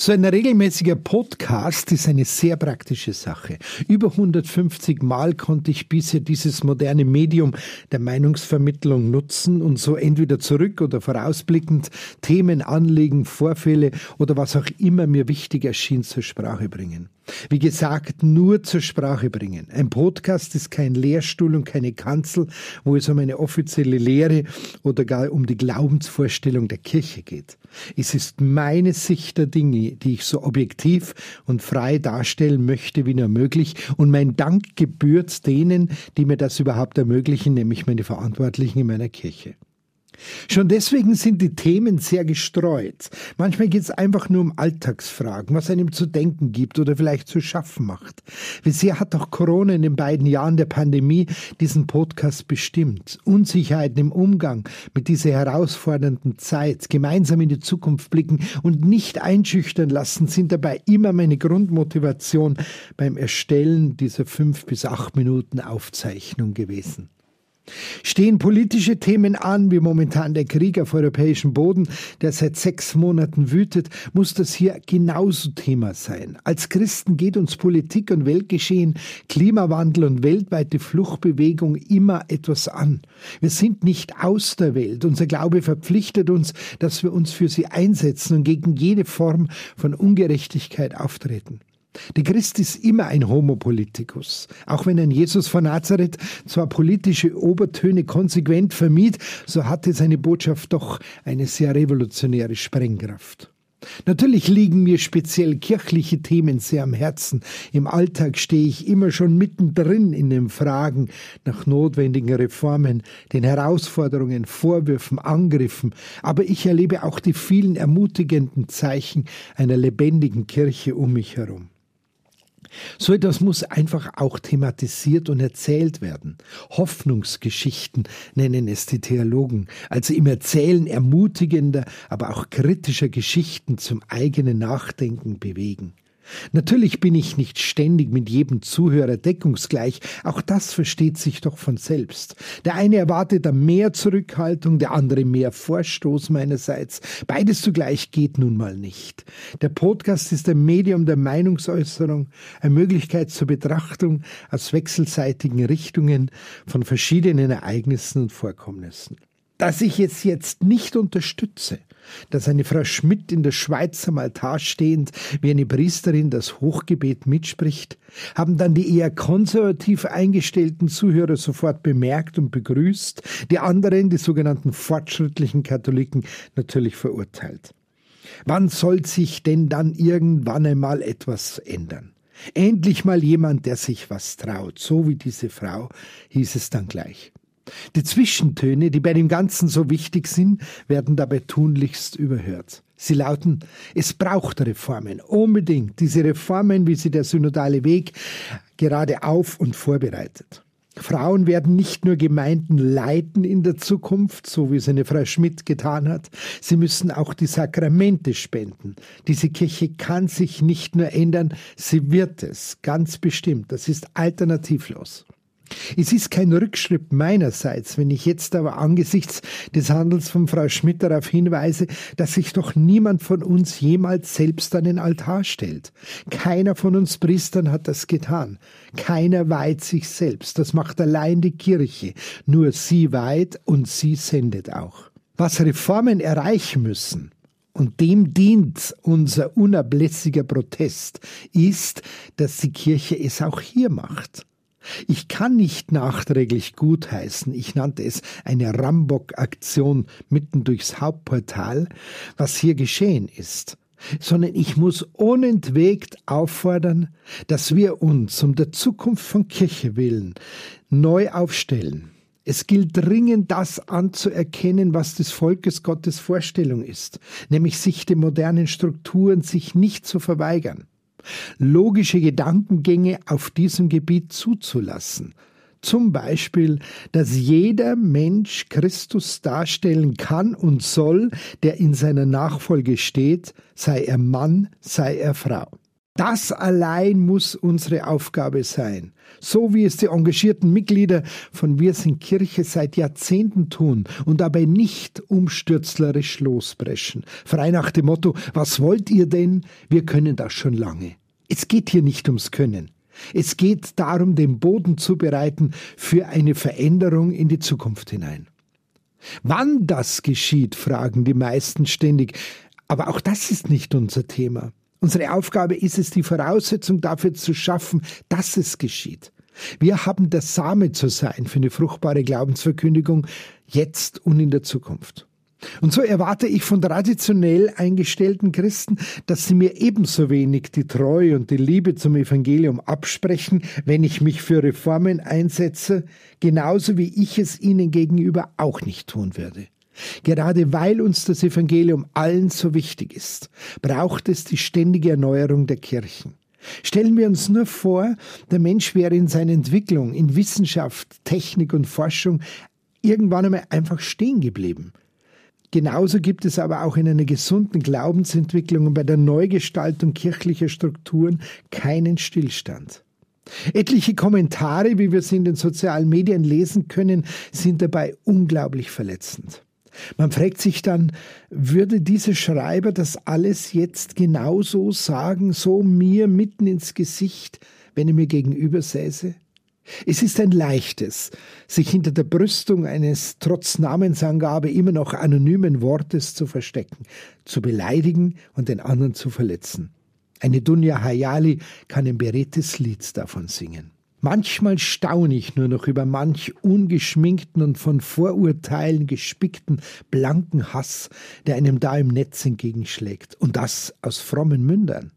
So ein regelmäßiger Podcast ist eine sehr praktische Sache. Über 150 Mal konnte ich bisher dieses moderne Medium der Meinungsvermittlung nutzen und so entweder zurück oder vorausblickend Themen, Anliegen, Vorfälle oder was auch immer mir wichtig erschien zur Sprache bringen. Wie gesagt, nur zur Sprache bringen. Ein Podcast ist kein Lehrstuhl und keine Kanzel, wo es um eine offizielle Lehre oder gar um die Glaubensvorstellung der Kirche geht. Es ist meine Sicht der Dinge, die ich so objektiv und frei darstellen möchte wie nur möglich und mein Dank gebührt denen, die mir das überhaupt ermöglichen, nämlich meine Verantwortlichen in meiner Kirche. Schon deswegen sind die Themen sehr gestreut. Manchmal geht es einfach nur um Alltagsfragen, was einem zu denken gibt oder vielleicht zu schaffen macht. Wie sehr hat auch Corona in den beiden Jahren der Pandemie diesen Podcast bestimmt? Unsicherheiten im Umgang mit dieser herausfordernden Zeit, gemeinsam in die Zukunft blicken und nicht einschüchtern lassen, sind dabei immer meine Grundmotivation beim Erstellen dieser fünf bis acht Minuten Aufzeichnung gewesen. Stehen politische Themen an, wie momentan der Krieg auf europäischem Boden, der seit sechs Monaten wütet, muss das hier genauso Thema sein. Als Christen geht uns Politik und Weltgeschehen, Klimawandel und weltweite Fluchtbewegung immer etwas an. Wir sind nicht aus der Welt. Unser Glaube verpflichtet uns, dass wir uns für sie einsetzen und gegen jede Form von Ungerechtigkeit auftreten. Der Christ ist immer ein Homo politicus. Auch wenn ein Jesus von Nazareth zwar politische Obertöne konsequent vermied, so hatte seine Botschaft doch eine sehr revolutionäre Sprengkraft. Natürlich liegen mir speziell kirchliche Themen sehr am Herzen. Im Alltag stehe ich immer schon mittendrin in den Fragen nach notwendigen Reformen, den Herausforderungen, Vorwürfen, Angriffen, aber ich erlebe auch die vielen ermutigenden Zeichen einer lebendigen Kirche um mich herum. So etwas muss einfach auch thematisiert und erzählt werden. Hoffnungsgeschichten nennen es die Theologen, also im Erzählen ermutigender, aber auch kritischer Geschichten zum eigenen Nachdenken bewegen. Natürlich bin ich nicht ständig mit jedem Zuhörer deckungsgleich, auch das versteht sich doch von selbst. Der eine erwartet da mehr Zurückhaltung, der andere mehr Vorstoß meinerseits. Beides zugleich geht nun mal nicht. Der Podcast ist ein Medium der Meinungsäußerung, eine Möglichkeit zur Betrachtung aus wechselseitigen Richtungen von verschiedenen Ereignissen und Vorkommnissen dass ich es jetzt nicht unterstütze, dass eine Frau Schmidt in der Schweiz am Altar stehend wie eine Priesterin das Hochgebet mitspricht, haben dann die eher konservativ eingestellten Zuhörer sofort bemerkt und begrüßt, die anderen, die sogenannten fortschrittlichen Katholiken, natürlich verurteilt. Wann soll sich denn dann irgendwann einmal etwas ändern? Endlich mal jemand, der sich was traut, so wie diese Frau, hieß es dann gleich. Die Zwischentöne, die bei dem Ganzen so wichtig sind, werden dabei tunlichst überhört. Sie lauten, es braucht Reformen, unbedingt diese Reformen, wie sie der synodale Weg gerade auf und vorbereitet. Frauen werden nicht nur Gemeinden leiten in der Zukunft, so wie es eine Frau Schmidt getan hat, sie müssen auch die Sakramente spenden. Diese Kirche kann sich nicht nur ändern, sie wird es, ganz bestimmt. Das ist alternativlos. Es ist kein Rückschritt meinerseits, wenn ich jetzt aber angesichts des Handels von Frau Schmidt darauf hinweise, dass sich doch niemand von uns jemals selbst an den Altar stellt. Keiner von uns Priestern hat das getan. Keiner weiht sich selbst. Das macht allein die Kirche. Nur sie weiht und sie sendet auch. Was Reformen erreichen müssen, und dem dient unser unablässiger Protest, ist, dass die Kirche es auch hier macht. Ich kann nicht nachträglich gutheißen, ich nannte es eine Rambock-Aktion mitten durchs Hauptportal, was hier geschehen ist, sondern ich muss unentwegt auffordern, dass wir uns um der Zukunft von Kirche willen neu aufstellen. Es gilt dringend, das anzuerkennen, was des Volkes Gottes Vorstellung ist, nämlich sich den modernen Strukturen sich nicht zu verweigern logische Gedankengänge auf diesem Gebiet zuzulassen. Zum Beispiel, dass jeder Mensch Christus darstellen kann und soll, der in seiner Nachfolge steht, sei er Mann, sei er Frau. Das allein muss unsere Aufgabe sein. So wie es die engagierten Mitglieder von Wir sind Kirche seit Jahrzehnten tun und dabei nicht umstürzlerisch losbrechen. Frei nach dem Motto, was wollt ihr denn? Wir können das schon lange. Es geht hier nicht ums Können. Es geht darum, den Boden zu bereiten für eine Veränderung in die Zukunft hinein. Wann das geschieht, fragen die meisten ständig. Aber auch das ist nicht unser Thema. Unsere Aufgabe ist es, die Voraussetzung dafür zu schaffen, dass es geschieht. Wir haben der Same zu sein für eine fruchtbare Glaubensverkündigung jetzt und in der Zukunft. Und so erwarte ich von traditionell eingestellten Christen, dass sie mir ebenso wenig die Treue und die Liebe zum Evangelium absprechen, wenn ich mich für Reformen einsetze, genauso wie ich es ihnen gegenüber auch nicht tun würde. Gerade weil uns das Evangelium allen so wichtig ist, braucht es die ständige Erneuerung der Kirchen. Stellen wir uns nur vor, der Mensch wäre in seiner Entwicklung in Wissenschaft, Technik und Forschung irgendwann einmal einfach stehen geblieben. Genauso gibt es aber auch in einer gesunden Glaubensentwicklung und bei der Neugestaltung kirchlicher Strukturen keinen Stillstand. Etliche Kommentare, wie wir sie in den sozialen Medien lesen können, sind dabei unglaublich verletzend. Man fragt sich dann, würde dieser Schreiber das alles jetzt genauso sagen, so mir mitten ins Gesicht, wenn er mir gegenüber säße? Es ist ein leichtes, sich hinter der Brüstung eines trotz Namensangabe immer noch anonymen Wortes zu verstecken, zu beleidigen und den anderen zu verletzen. Eine Dunja Hayali kann ein beredtes Lied davon singen. Manchmal staune ich nur noch über manch ungeschminkten und von Vorurteilen gespickten blanken Hass, der einem da im Netz entgegenschlägt, und das aus frommen Mündern.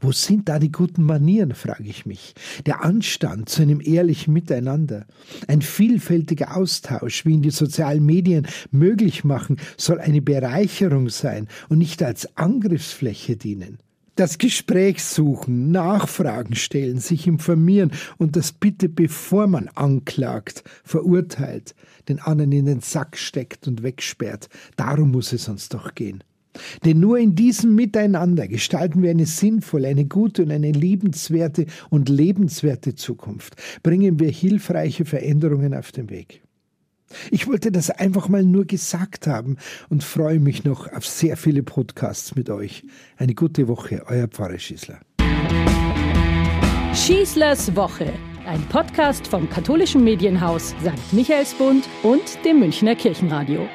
Wo sind da die guten Manieren, frage ich mich. Der Anstand zu einem ehrlichen Miteinander. Ein vielfältiger Austausch, wie ihn die sozialen Medien möglich machen, soll eine Bereicherung sein und nicht als Angriffsfläche dienen. Das Gespräch suchen, Nachfragen stellen, sich informieren und das bitte bevor man anklagt, verurteilt, den anderen in den Sack steckt und wegsperrt. Darum muss es uns doch gehen. Denn nur in diesem Miteinander gestalten wir eine sinnvolle, eine gute und eine liebenswerte und lebenswerte Zukunft. Bringen wir hilfreiche Veränderungen auf den Weg. Ich wollte das einfach mal nur gesagt haben und freue mich noch auf sehr viele Podcasts mit euch. Eine gute Woche, euer Pfarrer Schießler. Schießlers Woche, ein Podcast vom katholischen Medienhaus St. Michaelsbund und dem Münchner Kirchenradio.